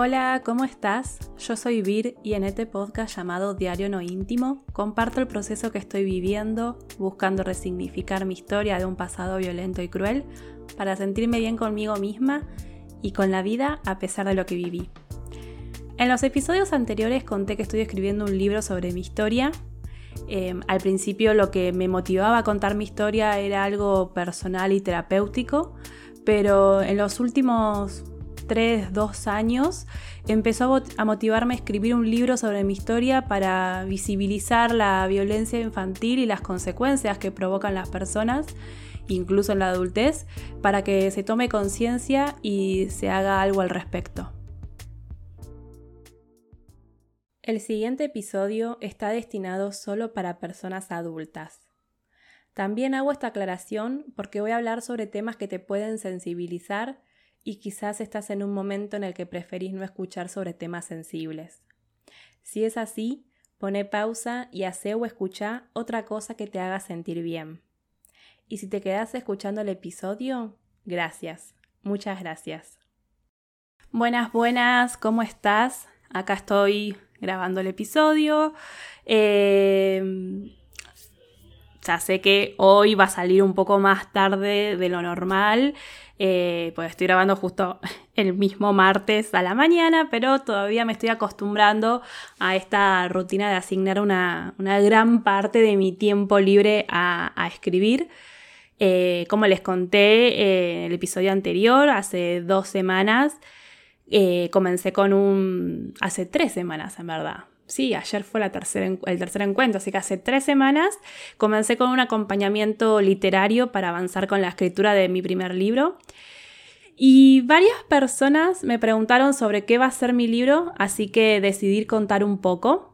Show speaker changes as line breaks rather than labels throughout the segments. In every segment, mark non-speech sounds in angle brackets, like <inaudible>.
Hola, ¿cómo estás? Yo soy Vir y en este podcast llamado Diario No Íntimo comparto el proceso que estoy viviendo, buscando resignificar mi historia de un pasado violento y cruel para sentirme bien conmigo misma y con la vida a pesar de lo que viví. En los episodios anteriores conté que estoy escribiendo un libro sobre mi historia. Em, al principio lo que me motivaba a contar mi historia era algo personal y terapéutico, pero en los últimos 3, 2 años, empezó a motivarme a escribir un libro sobre mi historia para visibilizar la violencia infantil y las consecuencias que provocan las personas, incluso en la adultez, para que se tome conciencia y se haga algo al respecto. El siguiente episodio está destinado solo para personas adultas. También hago esta aclaración porque voy a hablar sobre temas que te pueden sensibilizar y quizás estás en un momento en el que preferís no escuchar sobre temas sensibles. Si es así, pone pausa y hace o escucha otra cosa que te haga sentir bien. Y si te quedas escuchando el episodio, gracias, muchas gracias. Buenas, buenas, ¿cómo estás? Acá estoy grabando el episodio. Eh, ya sé que hoy va a salir un poco más tarde de lo normal, eh, pues estoy grabando justo <laughs> el mismo martes a la mañana, pero todavía me estoy acostumbrando a esta rutina de asignar una, gran parte de mi tiempo libre a, escribir. Eh, como les conté en el episodio anterior, hace dos semanas, eh, comencé con un... hace tres semanas en verdad, sí, ayer fue el tercer encuentro, así que hace tres semanas comencé con un acompañamiento literario para avanzar con la escritura de mi primer libro. Y varias personas me preguntaron sobre qué va a ser mi libro, así que decidí contar un poco.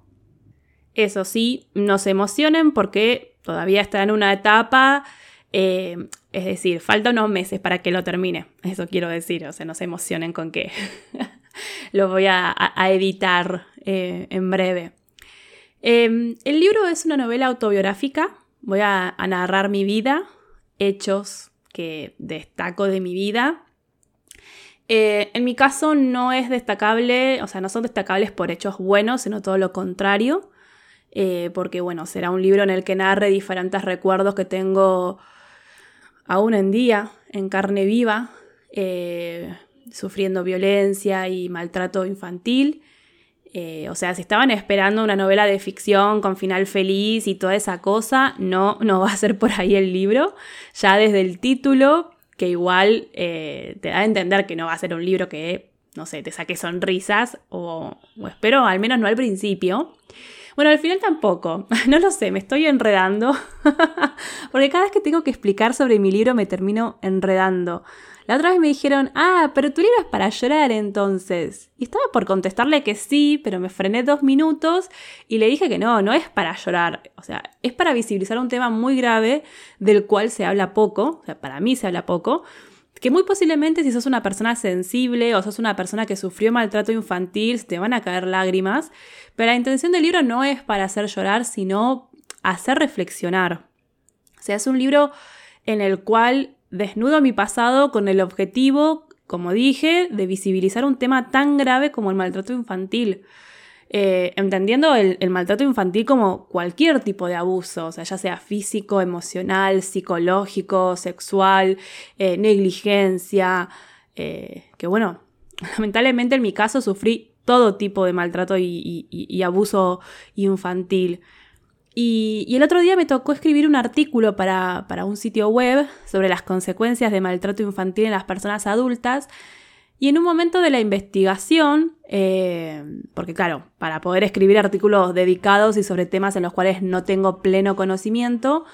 Eso sí, no se emocionen porque todavía está en una etapa, eh, es decir, falta unos meses para que lo termine. Eso quiero decir, o sea, no se emocionen con que <laughs> <laughs> lo voy a editar eh, en breve. Em, el libro es una novela autobiográfica. Voy a, narrar mi vida, hechos que destaco de mi vida. Eh, en mi caso no es destacable, o sea, no son destacables por hechos buenos, sino todo lo contrario. Eh, porque bueno, será un libro en el que narre diferentes recuerdos que tengo aún en día, en carne viva, sufriendo violencia y maltrato infantil. Eh, o sea, si estaban esperando una novela de ficción con final feliz y toda esa cosa, no, no va a ser por ahí el libro. Ya desde el título, que igual eh, te da a entender que no va a ser un libro que, no sé, te saque sonrisas, o, o espero al menos no al principio. Bueno, al final tampoco, <laughs> no lo sé, me estoy enredando, <laughs> porque cada vez que tengo que explicar sobre mi libro me termino enredando. La otra vez me dijeron, ah, pero tu libro es para llorar entonces. Y estaba por contestarle que sí, pero me frené dos minutos y le dije que no, no es para llorar. O sea, es para visibilizar un tema muy grave del cual se habla poco, o sea, para mí se habla poco, que muy posiblemente si sos una persona sensible o sos una persona que sufrió maltrato infantil, te van a caer lágrimas, pero la intención del libro no es para hacer llorar, sino hacer reflexionar. O sea, es un libro en el cual desnudo mi pasado con el objetivo, como dije, de visibilizar un tema tan grave como el maltrato infantil. Eh, entendiendo el, maltrato infantil como cualquier tipo de abuso, o sea, ya sea físico, emocional, psicológico, sexual, eh, negligencia, eh, que bueno, <laughs> lamentablemente en mi caso sufrí todo tipo de maltrato y abuso infantil. Y, el otro día me tocó escribir un artículo para, un sitio web sobre las consecuencias de maltrato infantil en las personas adultas. Y en un momento de la investigación, eh, porque claro, para poder escribir artículos dedicados y sobre temas en los cuales no tengo pleno conocimiento,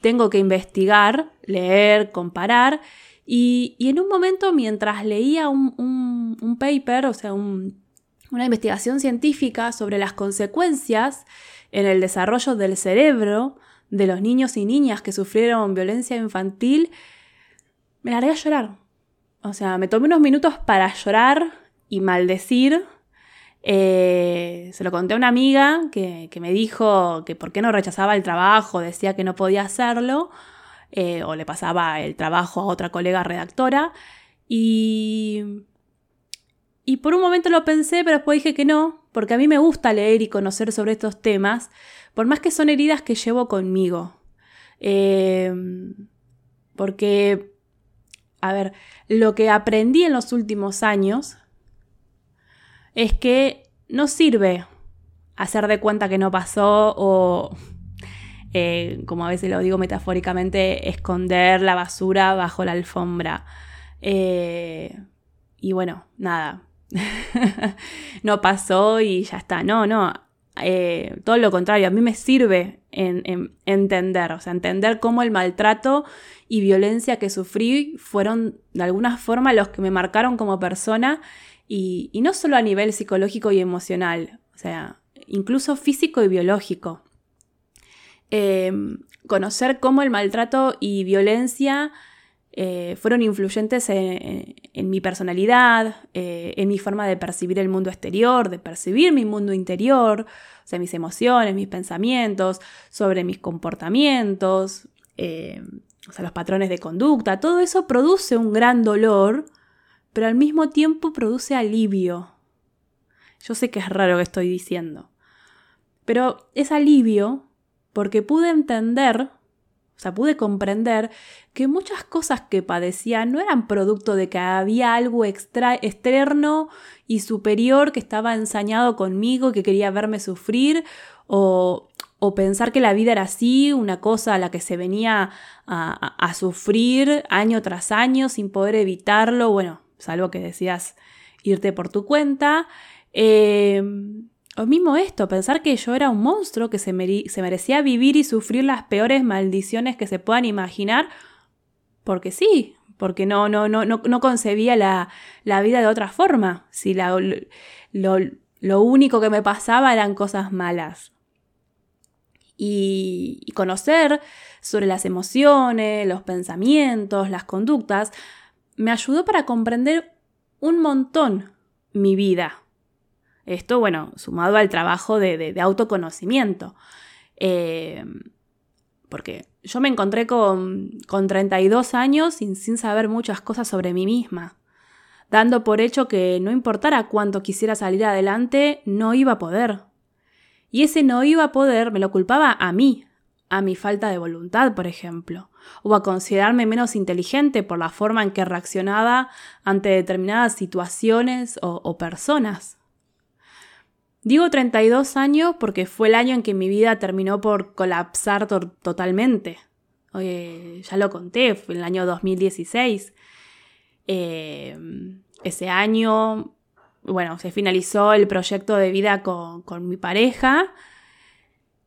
tengo que investigar, leer, comparar. Y, en un momento, mientras leía un, paper, o sea, una investigación científica sobre las consecuencias en el desarrollo del cerebro de los niños y niñas que sufrieron violencia infantil, me largué a llorar. O sea, me tomé unos minutos para llorar y maldecir. Eh, se lo conté a una amiga que, me dijo que por qué no rechazaba el trabajo, decía que no podía hacerlo, eh, o le pasaba el trabajo a otra colega redactora. Y Y por un momento lo pensé, pero después dije que no, porque a mí me gusta leer y conocer sobre estos temas, por más que son heridas que llevo conmigo. Eh, porque, a ver, lo que aprendí en los últimos años es que no sirve hacer de cuenta que no pasó o, eh, como a veces lo digo metafóricamente, esconder la basura bajo la alfombra. Eh, y bueno, nada, <laughs> no pasó y ya está. No, no, eh, todo lo contrario, a mí me sirve en, entender, o sea, entender cómo el maltrato y violencia que sufrí fueron de alguna forma los que me marcaron como persona y, no solo a nivel psicológico y emocional, o sea, incluso físico y biológico. Em, conocer cómo el maltrato y violencia eh, fueron influyentes en, mi personalidad, eh, en mi forma de percibir el mundo exterior, de percibir mi mundo interior, o sea, mis emociones, mis pensamientos, sobre mis comportamientos, eh, o sea, los patrones de conducta, todo eso produce un gran dolor, pero al mismo tiempo produce alivio. Yo sé que es raro que estoy diciendo, pero es alivio porque pude entender o sea, pude comprender que muchas cosas que padecía no eran producto de que había algo extra, externo y superior que estaba ensañado conmigo, que quería verme sufrir, o, o pensar que la vida era así, una cosa a la que se venía a, sufrir año tras año sin poder evitarlo, bueno, salvo que decías irte por tu cuenta. Eh, o mismo esto, pensar que yo era un monstruo que se, merecía vivir y sufrir las peores maldiciones que se puedan imaginar, porque sí, porque no, no, no, no, concebía la, vida de otra forma. Si la, lo, lo, único que me pasaba eran cosas malas. Y conocer sobre las emociones, los pensamientos, las conductas, me ayudó para comprender un montón mi vida esto, bueno, sumado al trabajo de, autoconocimiento. Eh, porque yo me encontré con, con 32 años sin, sin saber muchas cosas sobre mí misma, dando por hecho que no importara cuánto quisiera salir adelante, no iba a poder. Y ese no iba a poder me lo culpaba a mí, a mi falta de voluntad, por ejemplo, o a considerarme menos inteligente por la forma en que reaccionaba ante determinadas situaciones o personas. Digo 32 años porque fue el año en que mi vida terminó por colapsar totalmente. ya lo conté, fue el año 2016. Em, ese año, bueno, se finalizó el proyecto de vida con, mi pareja.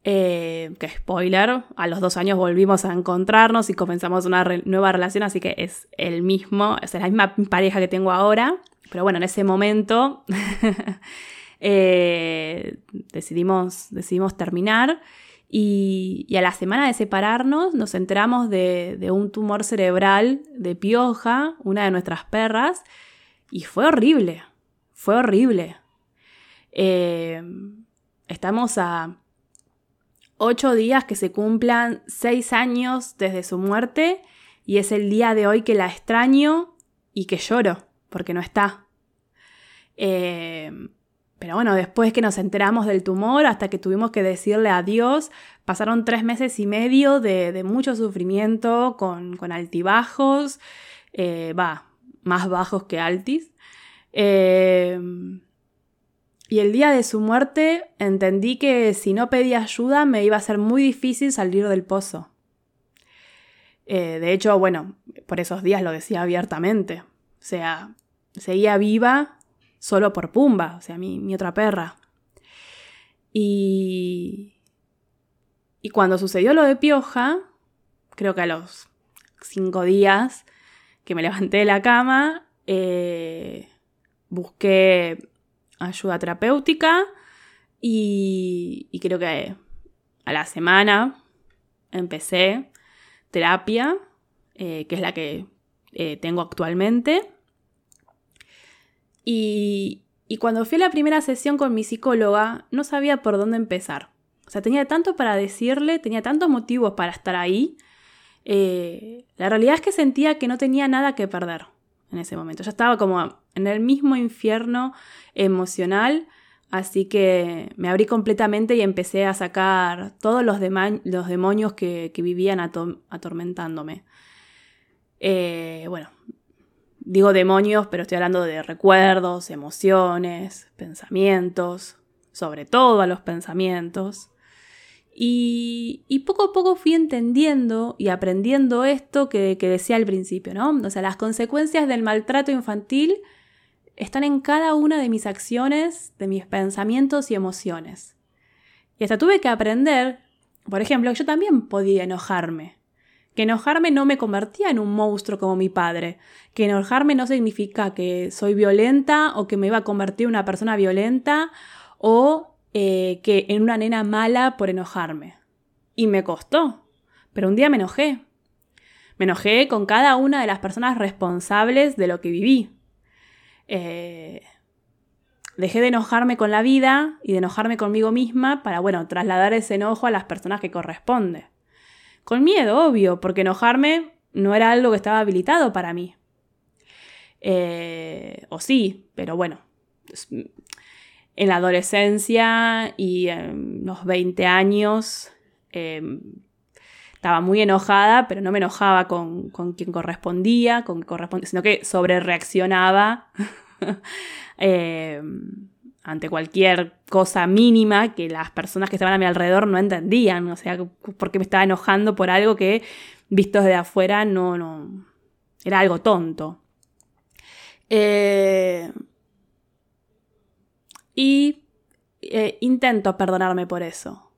Eh, que spoiler, a los dos años volvimos a encontrarnos y comenzamos una nueva relación, así que es el mismo, es la misma pareja que tengo ahora. Pero bueno, en ese momento <laughs> Eh, decidimos, decidimos terminar y, a la semana de separarnos nos enteramos de, un tumor cerebral de Pioja, una de nuestras perras, y fue horrible, fue horrible. Eh, estamos a ocho días que se cumplan seis años desde su muerte y es el día de hoy que la extraño y que lloro porque no está. Eh, pero bueno, después que nos enteramos del tumor, hasta que tuvimos que decirle adiós, pasaron tres meses y medio de, mucho sufrimiento, con, altibajos, eh, va, más bajos que altis. Eh, y el día de su muerte entendí que si no pedía ayuda me iba a ser muy difícil salir del pozo. Eh, de hecho, bueno, por esos días lo decía abiertamente. O sea, seguía viva, solo por Pumba, o sea, mi, otra perra. Y, y cuando sucedió lo de Pioja, creo que a los cinco días que me levanté de la cama, eh, busqué ayuda terapéutica y, creo que a la semana empecé terapia, eh, que es la que eh, tengo actualmente. Y, cuando fui a la primera sesión con mi psicóloga, no sabía por dónde empezar. O sea, tenía tanto para decirle, tenía tantos motivos para estar ahí. Eh, la realidad es que sentía que no tenía nada que perder. en ese momento. Ya estaba como en el mismo infierno emocional, así que me abrí completamente y empecé a sacar todos los, demonios que, vivían atormentándome. Eh, bueno, digo demonios, pero estoy hablando de recuerdos, emociones, pensamientos, sobre todo a los pensamientos. Y, poco a poco fui entendiendo y aprendiendo esto que, decía al principio, ¿no? O sea, las consecuencias del maltrato infantil están en cada una de mis acciones, de mis pensamientos y emociones. Y hasta tuve que aprender, por ejemplo, que yo también podía enojarme. Que enojarme no me convertía en un monstruo como mi padre. Que enojarme no significa que soy violenta o que me iba a convertir en una persona violenta o eh, que en una nena mala por enojarme. Y me costó. Pero un día me enojé. Me enojé con cada una de las personas responsables de lo que viví. Eh, dejé de enojarme con la vida y de enojarme conmigo misma para, bueno, trasladar ese enojo a las personas que corresponde. Con miedo, obvio, porque enojarme no era algo que estaba habilitado para mí. Eh, o sí, pero bueno, en la adolescencia y en los 20 años em, estaba muy enojada, pero no me enojaba con, quien correspondía, con correspondía, sino que sobre reaccionaba <laughs> em, ante cualquier cosa mínima que las personas que estaban a mi alrededor no entendían, o sea, porque me estaba enojando por algo que visto desde afuera no, no, era algo tonto. Eh, y eh, intento perdonarme por eso.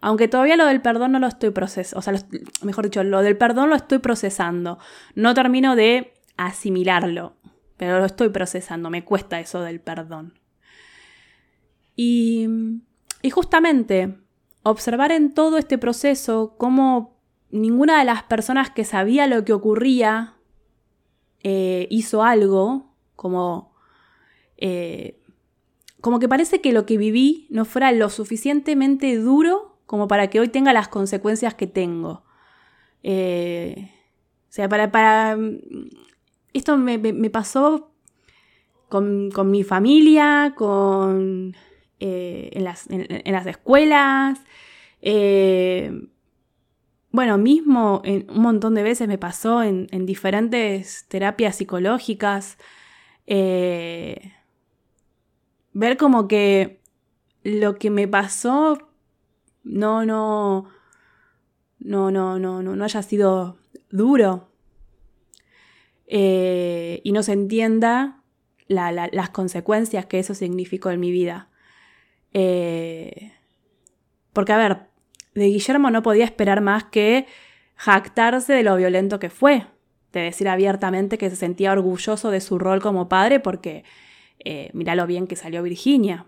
Aunque todavía lo del perdón no lo estoy procesando, o sea, mejor dicho, lo del perdón lo estoy procesando. No termino de asimilarlo, pero lo estoy procesando, me cuesta eso del perdón. Y, justamente observar en todo este proceso cómo ninguna de las personas que sabía lo que ocurría eh, hizo algo, como eh, como que parece que lo que viví no fuera lo suficientemente duro como para que hoy tenga las consecuencias que tengo. Eh, o sea, para, para esto me, pasó con, mi familia, con, eh, en, las, escuelas. Eh, bueno, mismo un montón de veces me pasó en, en diferentes terapias psicológicas ver como que lo que me pasó no, no, no, no, no, no, haya sido duro eh, y no se entienda las consecuencias que eso significó en mi vida. Eh, porque, a ver, de Guillermo no podía esperar más que jactarse de lo violento que fue, de decir abiertamente que se sentía orgulloso de su rol como padre porque eh, mira lo bien que salió Virginia.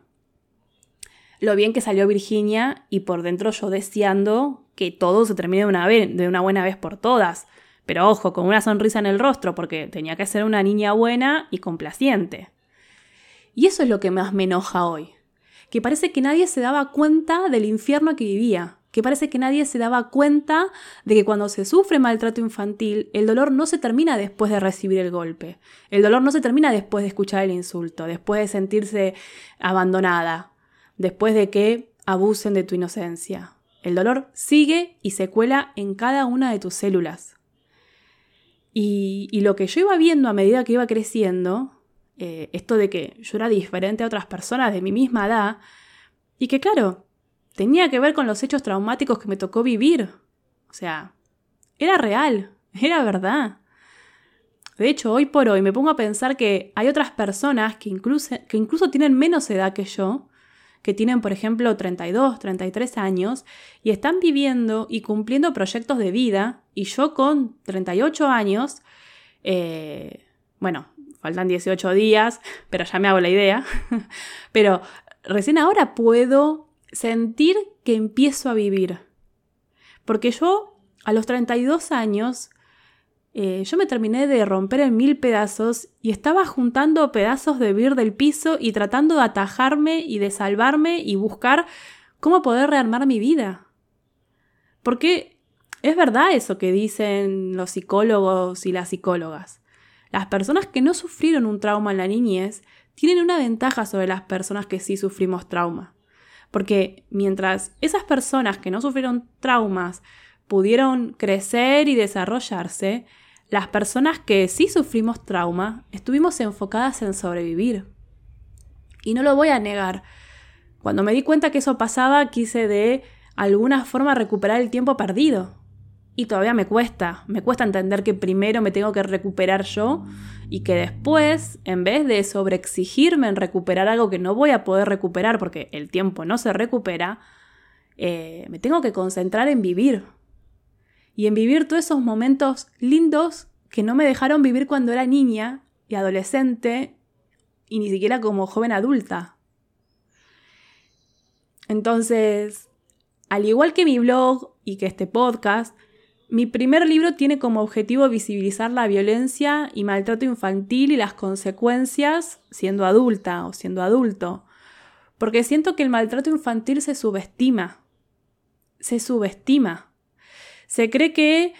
Lo bien que salió Virginia y por dentro yo deseando que todo se termine una, vez, de una buena vez por todas. Pero ojo, con una sonrisa en el rostro, porque tenía que ser una niña buena y complaciente. Y eso es lo que más me enoja hoy. Que parece que nadie se daba cuenta del infierno que vivía que parece que nadie se daba cuenta de que cuando se sufre maltrato infantil, el dolor no se termina después de recibir el golpe. El dolor no se termina después de escuchar el insulto, después de sentirse abandonada, después de que abusen de tu inocencia. El dolor sigue y se cuela en cada una de tus células. Y, lo que yo iba viendo a medida que iba creciendo, eh, esto de que yo era diferente a otras personas de mi misma edad, y que claro, tenía que ver con los hechos traumáticos que me tocó vivir. O sea, era real, <laughs> era verdad. De hecho, hoy por hoy me pongo a pensar que hay otras personas que incluso, que incluso tienen menos edad que yo, que tienen, por ejemplo, 32, 33 años, y están viviendo y cumpliendo proyectos de vida, y yo con 38 años, eh, bueno, faltan 18 días, pero ya me hago la idea, <laughs> pero recién ahora puedo sentir que empiezo a vivir. Porque yo, a los 32 años, eh, yo me terminé de romper en mil pedazos y estaba juntando pedazos de vir del piso y tratando de atajarme y de salvarme y buscar cómo poder rearmar mi vida. Porque es verdad eso que dicen los psicólogos y las psicólogas. Las personas que no sufrieron un trauma en la niñez tienen una ventaja sobre las personas que sí sufrimos trauma. Porque mientras esas personas que no sufrieron traumas pudieron crecer y desarrollarse, las personas que sí sufrimos trauma estuvimos enfocadas en sobrevivir. Y no lo voy a negar. Cuando me di cuenta que eso pasaba, quise de alguna forma recuperar el tiempo perdido. Y todavía me cuesta, me cuesta entender que primero me tengo que recuperar yo y que después, en vez de sobreexigirme en recuperar algo que no voy a poder recuperar porque el tiempo no se recupera, eh, me tengo que concentrar en vivir. Y en vivir todos esos momentos lindos que no me dejaron vivir cuando era niña y adolescente y ni siquiera como joven adulta. Entonces, al igual que mi blog y que este podcast, mi primer libro tiene como objetivo visibilizar la violencia y maltrato infantil y las consecuencias siendo adulta o siendo adulto. Porque siento que el maltrato infantil se subestima. Se subestima. Se cree que,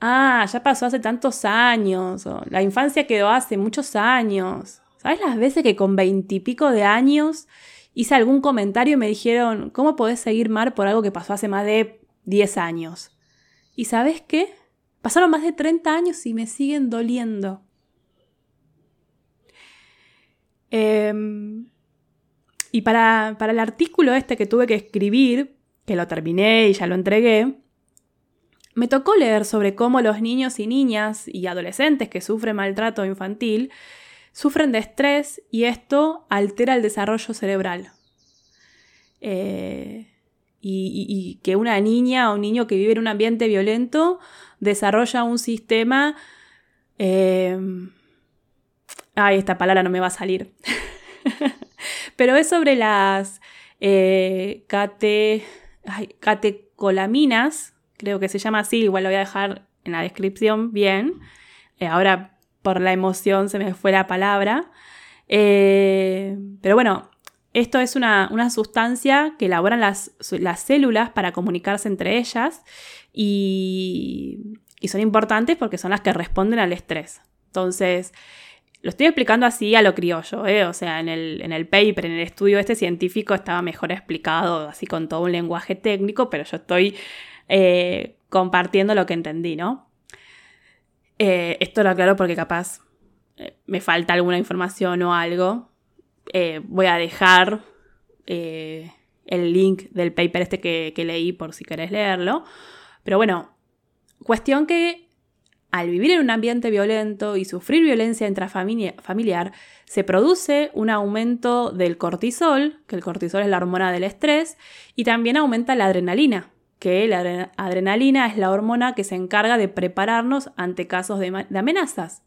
ah, ya pasó hace tantos años, o la infancia quedó hace muchos años. ¿Sabes las veces que con veintipico de años hice algún comentario y me dijeron, ¿cómo podés seguir mal por algo que pasó hace más de 10 años? ¿Y sabes qué? Pasaron más de 30 años y me siguen doliendo. Em, y para, para el artículo este que tuve que escribir, que lo terminé y ya lo entregué, me tocó leer sobre cómo los niños y niñas y adolescentes que sufren maltrato infantil sufren de estrés y esto altera el desarrollo cerebral. Eh, y, que una niña o un niño que vive en un ambiente violento desarrolla un sistema... Eh, ay, esta palabra no me va a salir. <laughs> Pero es sobre las eh, catecolaminas, creo que se llama así, igual lo voy a dejar en la descripción bien. Eh, ahora por la emoción se me fue la palabra. pero bueno, esto es una, sustancia que elaboran las, células para comunicarse entre ellas y, son importantes porque son las que responden al estrés. Entonces, lo estoy explicando así a lo criollo, ¿eh? o sea, en el, en el, paper, en el estudio este científico estaba mejor explicado, así con todo un lenguaje técnico, pero yo estoy eh, compartiendo lo que entendí, ¿no? Eh, esto lo aclaro porque capaz me falta alguna información o algo, eh, voy a dejar eh, el link del paper este que, leí por si querés leerlo. Pero bueno, cuestión que al vivir en un ambiente violento y sufrir violencia intrafamiliar, se produce un aumento del cortisol, que el cortisol es la hormona del estrés, y también aumenta la adrenalina, que la adrenalina es la hormona que se encarga de prepararnos ante casos de amenazas.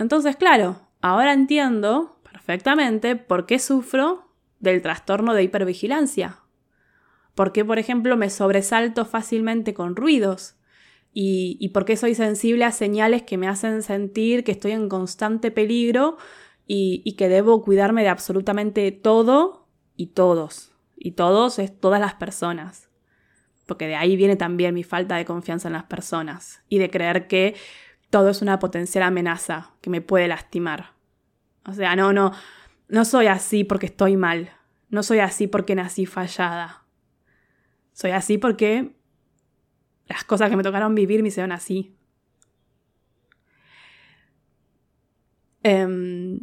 Entonces, claro, ahora entiendo perfectamente por qué sufro del trastorno de hipervigilancia. ¿Por qué, por ejemplo, me sobresalto fácilmente con ruidos? Y, por qué soy sensible a señales que me hacen sentir que estoy en constante peligro y, y que debo cuidarme de absolutamente todo y todos. Y todos es todas las personas. Porque de ahí viene también mi falta de confianza en las personas y de creer que todo es una potencial amenaza que me puede lastimar. O sea, no, no, no soy así porque estoy mal. No soy así porque nací fallada. Soy así porque las cosas que me tocaron vivir me hicieron así. Em,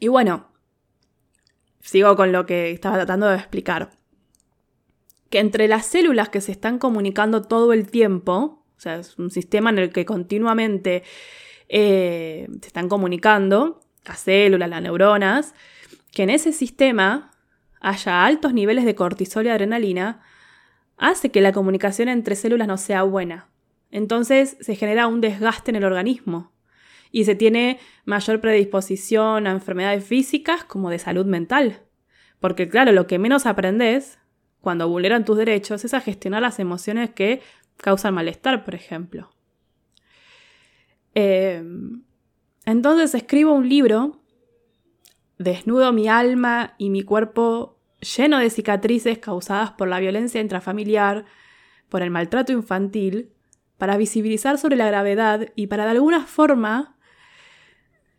y bueno, sigo con lo que estaba tratando de explicar. Que entre las células que se están comunicando todo el tiempo, o sea, es un sistema en el que continuamente eh, se están comunicando, las células, las neuronas, que en ese sistema haya altos niveles de cortisol y adrenalina, hace que la comunicación entre células no sea buena. Entonces se genera un desgaste en el organismo y se tiene mayor predisposición a enfermedades físicas como de salud mental. Porque claro, lo que menos aprendes cuando vulneran tus derechos es a gestionar las emociones que causan malestar, por ejemplo. Eh, entonces escribo un libro, desnudo mi alma y mi cuerpo lleno de cicatrices causadas por la violencia intrafamiliar, por el maltrato infantil, para visibilizar sobre la gravedad y para de alguna forma,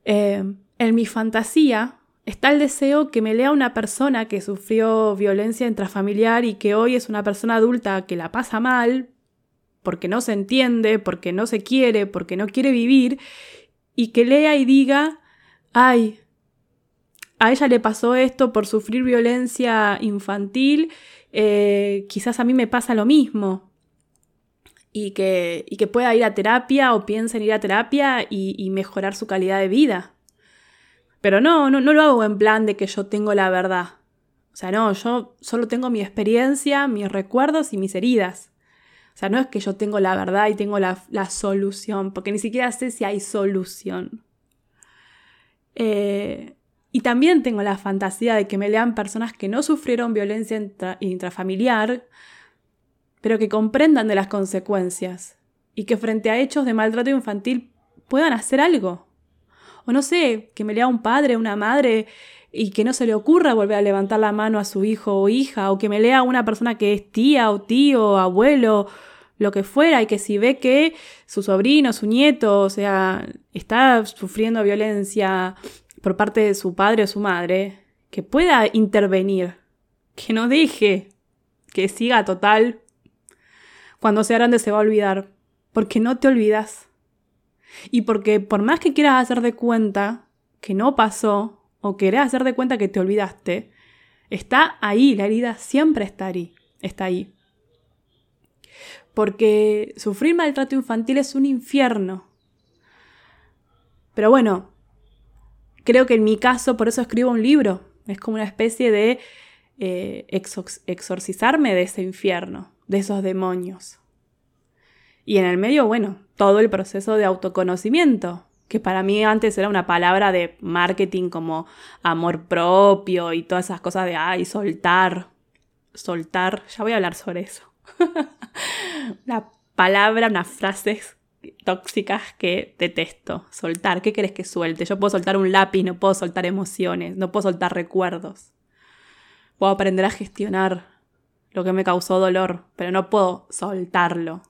eh, en mi fantasía, está el deseo que me lea una persona que sufrió violencia intrafamiliar y que hoy es una persona adulta que la pasa mal porque no se entiende, porque no se quiere, porque no quiere vivir, y que lea y diga, ay, a ella le pasó esto por sufrir violencia infantil, eh, quizás a mí me pasa lo mismo. Y que, y que, pueda ir a terapia o piense en ir a terapia y mejorar su calidad de vida. Pero no, no, no lo hago en plan de que yo tengo la verdad. O sea, no, yo solo tengo mi experiencia, mis recuerdos y mis heridas. O sea, no es que yo tengo la verdad y tengo la, solución, porque ni siquiera sé si hay solución. Eh, y también tengo la fantasía de que me lean personas que no sufrieron violencia intrafamiliar, pero que comprendan de las consecuencias y que frente a hechos de maltrato infantil puedan hacer algo. O no sé, que me lea un padre, una madre y que no se le ocurra volver a levantar la mano a su hijo o hija, o que me lea una persona que es tía o tío, abuelo, lo que fuera, y que si ve que su sobrino, su nieto, o sea, está sufriendo violencia por parte de su padre o su madre, que pueda intervenir, que no deje que siga total. Cuando sea grande se va a olvidar, porque no te olvidas. Y porque por más que quieras hacer de cuenta que no pasó, o querés hacer de cuenta que te olvidaste, está ahí, la herida siempre está ahí. Está ahí. Porque sufrir maltrato infantil es un infierno. Pero bueno, creo que en mi caso por eso escribo un libro. Es como una especie de eh, exorcizarme de ese infierno, de esos demonios. Y en el medio, bueno, todo el proceso de autoconocimiento, que para mí antes era una palabra de marketing como amor propio y todas esas cosas de, ay, soltar, soltar, ya voy a hablar sobre eso. <laughs> una palabra, unas frases tóxicas que detesto. Soltar, ¿qué querés que suelte? Yo puedo soltar un lápiz, no puedo soltar emociones, no puedo soltar recuerdos. Puedo aprender a gestionar lo que me causó dolor, pero no puedo soltarlo.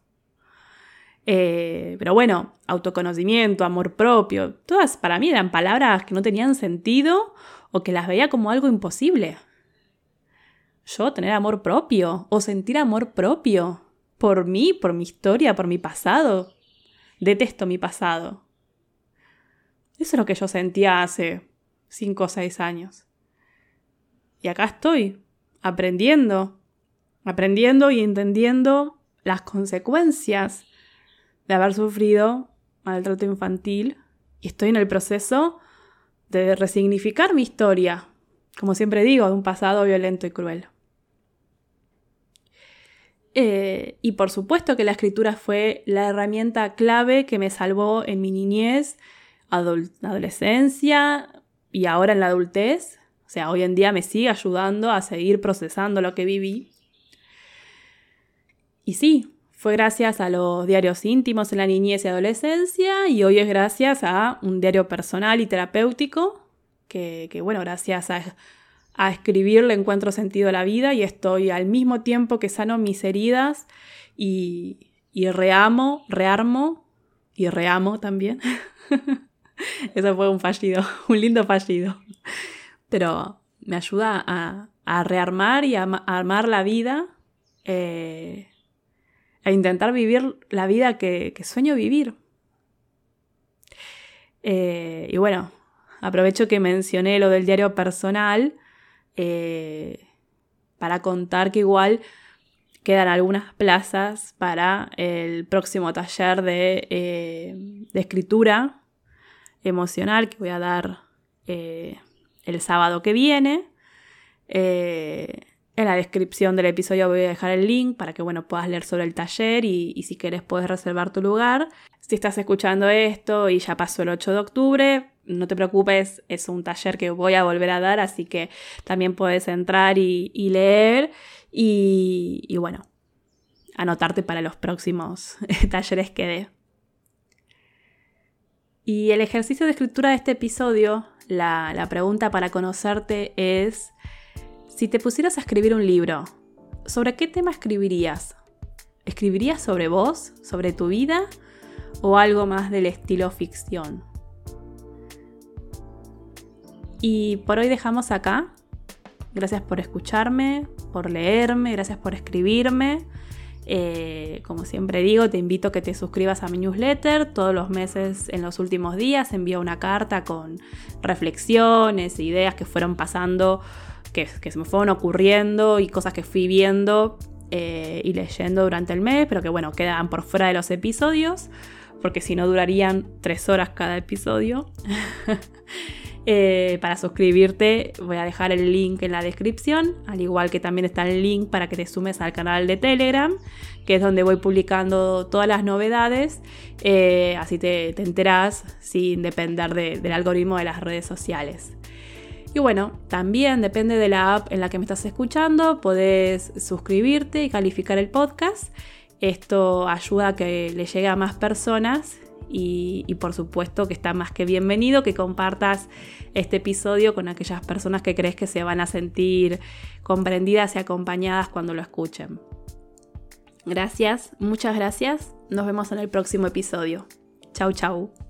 Eh, pero bueno, autoconocimiento, amor propio, todas para mí eran palabras que no tenían sentido o que las veía como algo imposible. Yo tener amor propio o sentir amor propio por mí, por mi historia, por mi pasado. Detesto mi pasado. Eso es lo que yo sentía hace cinco o seis años. Y acá estoy, aprendiendo, aprendiendo y entendiendo las consecuencias de haber sufrido maltrato infantil y estoy en el proceso de resignificar mi historia, como siempre digo, de un pasado violento y cruel. Eh, y por supuesto que la escritura fue la herramienta clave que me salvó en mi niñez, adolescencia y ahora en la adultez. O sea, hoy en día me sigue ayudando a seguir procesando lo que viví. Y sí, fue gracias a los diarios íntimos en la niñez y adolescencia y hoy es gracias a un diario personal y terapéutico que, bueno, gracias a, a, escribir le encuentro sentido a la vida y estoy al mismo tiempo que sano mis heridas y, y reamo, rearmo y reamo también. <laughs> Eso fue un fallido, <laughs> un lindo fallido. Pero me ayuda a, a rearmar y a, armar la vida. Eh, a intentar vivir la vida que, sueño vivir. Eh, y bueno, aprovecho que mencioné lo del diario personal eh, para contar que igual quedan algunas plazas para el próximo taller de, eh, de escritura emocional que voy a dar el sábado que viene. En la descripción del episodio voy a dejar el link para que bueno, puedas leer sobre el taller y, si quieres puedes reservar tu lugar. Si estás escuchando esto y ya pasó el 8 de octubre, no te preocupes, es un taller que voy a volver a dar, así que también puedes entrar y, leer y, bueno, anotarte para los próximos <laughs> talleres que dé. Y el ejercicio de escritura de este episodio, la pregunta para conocerte es si te pusieras a escribir un libro, ¿sobre qué tema escribirías? ¿Escribirías sobre vos, sobre tu vida o algo más del estilo ficción? Y por hoy dejamos acá. Gracias por escucharme, por leerme, gracias por escribirme. Eh, como siempre digo, te invito a que te suscribas a mi newsletter. Todos los meses, en los últimos días, envío una carta con reflexiones, ideas que fueron pasando, que, se me fueron ocurriendo y cosas que fui viendo eh, y leyendo durante el mes, pero que bueno, quedan por fuera de los episodios, porque si no durarían tres horas cada episodio. <laughs> Eh, para suscribirte voy a dejar el link en la descripción, al igual que también está el link para que te sumes al canal de Telegram, que es donde voy publicando todas las novedades, eh, así te, te, enterás sin depender del algoritmo de las redes sociales. Y bueno, también depende de la app en la que me estás escuchando, podés suscribirte y calificar el podcast. Esto ayuda a que le llegue a más personas y, por supuesto que está más que bienvenido que compartas este episodio con aquellas personas que crees que se van a sentir comprendidas y acompañadas cuando lo escuchen. Gracias, muchas gracias. Nos vemos en el próximo episodio. Chau, chau.